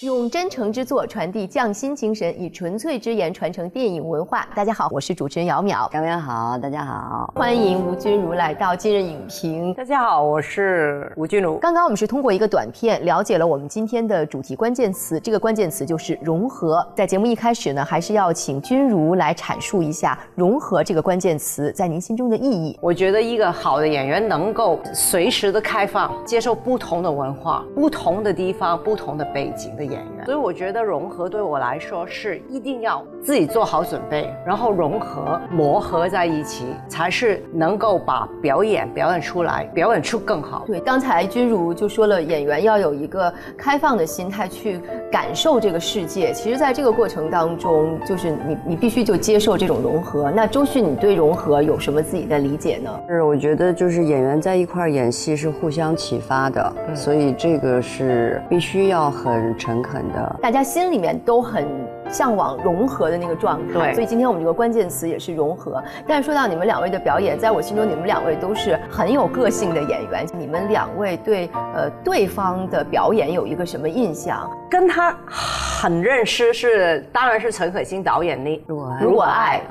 用真诚之作传递匠心精神，以纯粹之言传承电影文化。大家好，我是主持人姚淼，姚淼好，大家好，欢迎吴君如来到今日影评。大家好，我是吴君如。刚刚我们是通过一个短片了解了我们今天的主题关键词，这个关键词就是融合。在节目一开始呢，还是要请君如来阐述一下融合这个关键词在您心中的意义。我觉得一个好的演员能够随时的开放，接受不同的文化、不同的地方、不同的背景的演员。所以我觉得融合对我来说是一定要自己做好准备，然后融合磨合在一起，才是能够把表演表演出来，表演出更好。对，刚才君如就说了，演员要有一个开放的心态去感受这个世界。其实，在这个过程当中，就是你你必须就接受这种融合。那周迅，你对融合有什么自己的理解呢？是，我觉得就是演员在一块演戏是互相启发的，所以这个是必须要很诚恳的。大家心里面都很向往融合的那个状态，对，所以今天我们这个关键词也是融合。但是说到你们两位的表演，在我心中，你们两位都是很有个性的演员。你们两位对呃对方的表演有一个什么印象？跟他很认识是，当然是陈可辛导演的《如果爱》。如果爱，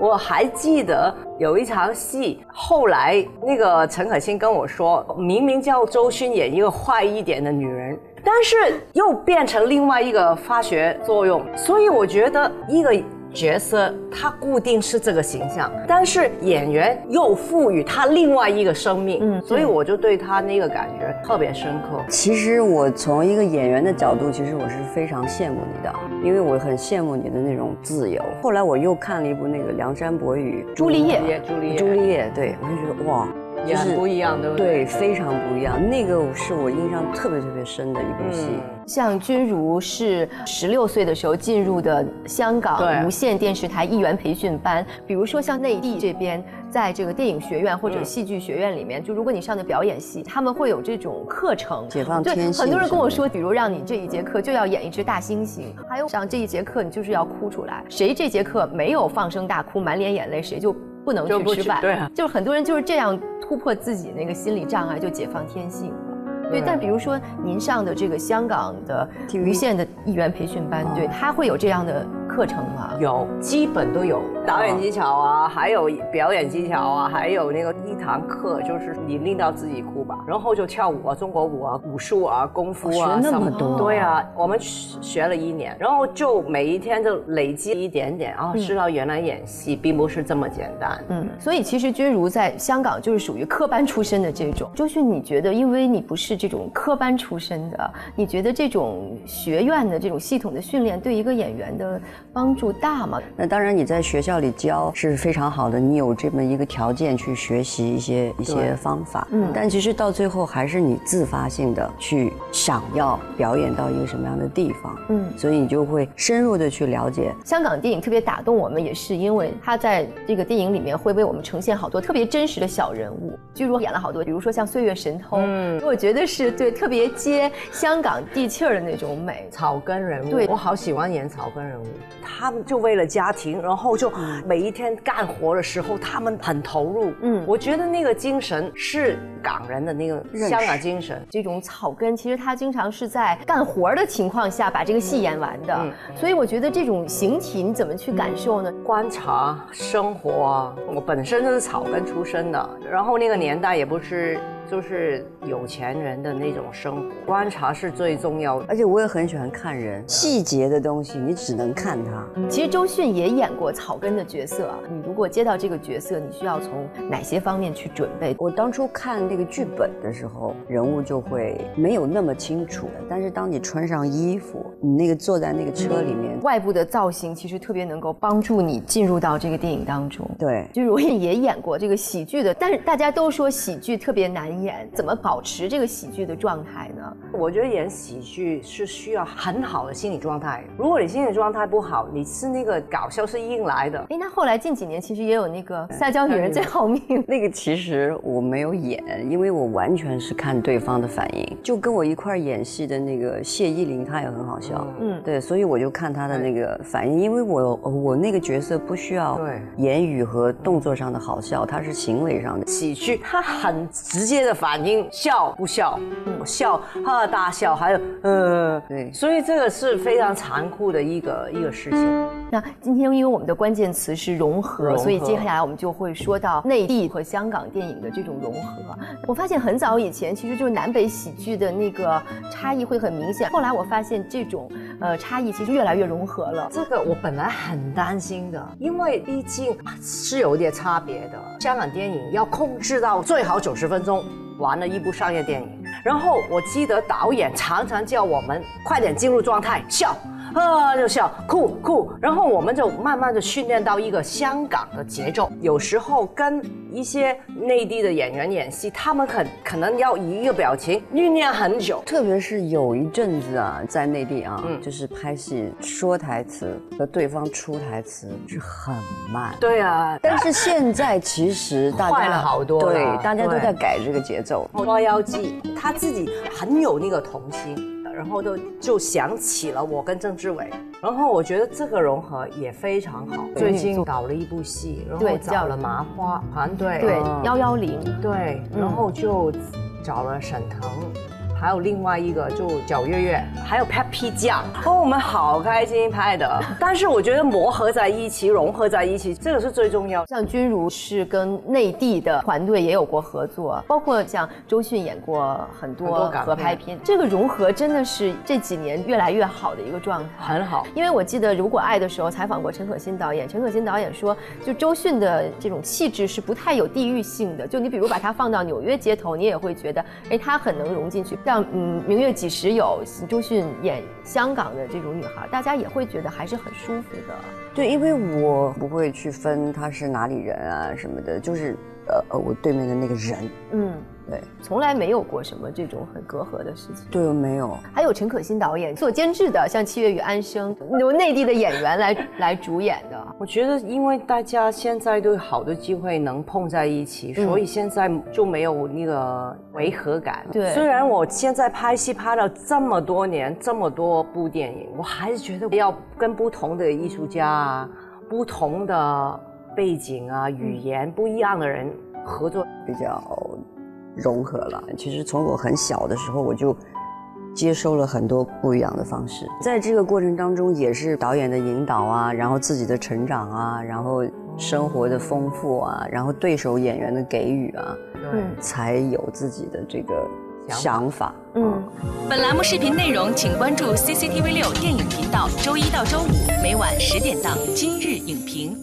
我还记得有一场戏，后来那个陈可辛跟我说，明明叫周迅演一个坏一点的女人。但是又变成另外一个化学作用，所以我觉得一个角色他固定是这个形象，但是演员又赋予他另外一个生命，嗯，所以我就对他那个感觉特别深刻。其实我从一个演员的角度，其实我是非常羡慕你的，因为我很羡慕你的那种自由。后来我又看了一部那个梁山伯与朱丽叶，朱丽叶，朱丽叶，对我就觉得哇。也很不一样，对不对？对，非常不一样。那个是我印象特别特别深的一部戏。像君如是十六岁的时候进入的香港无线电视台艺员培训班，比如说像内地这边，在这个电影学院或者戏剧学院里面，就如果你上的表演系，他们会有这种课程，解放天性。很多人跟我说，比如让你这一节课就要演一只大猩猩，还有上这一节课你就是要哭出来，谁这节课没有放声大哭，满脸眼泪，谁就。不能去吃饭，对啊，就是很多人就是这样突破自己那个心理障碍，就解放天性了。对，但比如说您上的这个香港的体育线的艺员培训班，对他会有这样的。课程吗？有，基本都有导演技巧啊，还有表演技巧啊，还有那个一堂课就是你令到自己哭吧，然后就跳舞啊，中国舞啊，武术啊，功夫啊，学那么多。对啊，我们学了一年，然后就每一天就累积一点点啊，知道原来演戏并不是这么简单。嗯，所以其实君如在香港就是属于科班出身的这种。就是，你觉得因为你不是这种科班出身的，你觉得这种学院的这种系统的训练对一个演员的？帮助大嘛？那当然，你在学校里教是非常好的，你有这么一个条件去学习一些一些方法。嗯，但其实到最后还是你自发性的去想要表演到一个什么样的地方。嗯，所以你就会深入的去了解。香港电影特别打动我们，也是因为他在这个电影里面会为我们呈现好多特别真实的小人物。据说演了好多，比如说像《岁月神偷》，嗯，我觉得是对特别接香港地气儿的那种美，草根人物。对，我好喜欢演草根人物。他们就为了家庭，然后就每一天干活的时候，他们很投入。嗯，我觉得那个精神是港人的那个香港精神。这种草根，其实他经常是在干活的情况下把这个戏演完的。所以我觉得这种形体你怎么去感受呢？观察生活，我本身就是草根出身的，然后那个年代也不是。就是有钱人的那种生活，观察是最重要的。而且我也很喜欢看人，细节的东西你只能看他。其实周迅也演过草根的角色，你如果接到这个角色，你需要从哪些方面去准备？我当初看那个剧本的时候，人物就会没有那么清楚。但是当你穿上衣服，你那个坐在那个车里面，外部的造型其实特别能够帮助你进入到这个电影当中。对，就是我也演过这个喜剧的，但是大家都说喜剧特别难。难演，怎么保持这个喜剧的状态呢？我觉得演喜剧是需要很好的心理状态。如果你心理状态不好，你是那个搞笑是硬来的。哎，那后来近几年其实也有那个撒娇女人最好命，那个其实我没有演，因为我完全是看对方的反应。就跟我一块演戏的那个谢依霖，她也很好笑，嗯，对，所以我就看她的那个反应，因为我我那个角色不需要对言语和动作上的好笑，它是行为上的喜剧，他很直接的反应，笑不笑，嗯，笑哈大笑，还有呃，对，所以这个是非常残酷的一个一个事情。那今天因为我们的关键词是融合，所以接下来我们就会说到内地和香港电影的这种融合。我发现很早以前其实就是南北喜剧的那个差异会很明显，后来我发现这种呃差异其实越来越融合了。这个我本来很担心的，因为毕竟是有点差别的。香港电影要控制到最好九十分钟玩了一部商业电影，然后我记得导演常常叫我们快点进入状态，笑。啊，就笑，酷酷，然后我们就慢慢的训练到一个香港的节奏。有时候跟一些内地的演员演戏，他们可可能要一个表情酝酿很久。特别是有一阵子啊，在内地啊，就是拍戏说台词和对方出台词是很慢。对啊，但是现在其实快了好多。对，大家都在改这个节奏。《捉妖记》他自己很有那个童心。然后就就想起了我跟郑志伟，然后我觉得这个融合也非常好。最近搞了一部戏，然后找了麻花团队，对幺幺零，对，然后就找了沈腾。还有另外一个，就角月月，还有 Papi 酱，哦，我们好开心拍的。但是我觉得磨合在一起，融合在一起，这个是最重要。像君如是跟内地的团队也有过合作，包括像周迅演过很多合拍片，这个融合真的是这几年越来越好的一个状态，很好。因为我记得《如果爱》的时候采访过陈可辛导演，陈可辛导演说，就周迅的这种气质是不太有地域性的，就你比如把她放到纽约街头，你也会觉得，哎，她很能融进去。像嗯，明月几时有？周迅演香港的这种女孩，大家也会觉得还是很舒服的。对，因为我不会去分她是哪里人啊什么的，就是呃呃，我对面的那个人，嗯。对，从来没有过什么这种很隔阂的事情。对，没有。还有陈可辛导演做监制的，像《七月与安生》，由内地的演员来来主演的。我觉得，因为大家现在都有好多机会能碰在一起，所以现在就没有那个违和感。对。虽然我现在拍戏拍了这么多年，这么多部电影，我还是觉得要跟不同的艺术家啊、不同的背景啊、语言不一样的人合作比较。融合了。其实从我很小的时候，我就接收了很多不一样的方式。在这个过程当中，也是导演的引导啊，然后自己的成长啊，然后生活的丰富啊，然后对手演员的给予啊，嗯，才有自己的这个想法。嗯。本栏目视频内容，请关注 CCTV 六电影频道，周一到周五每晚十点档《今日影评》。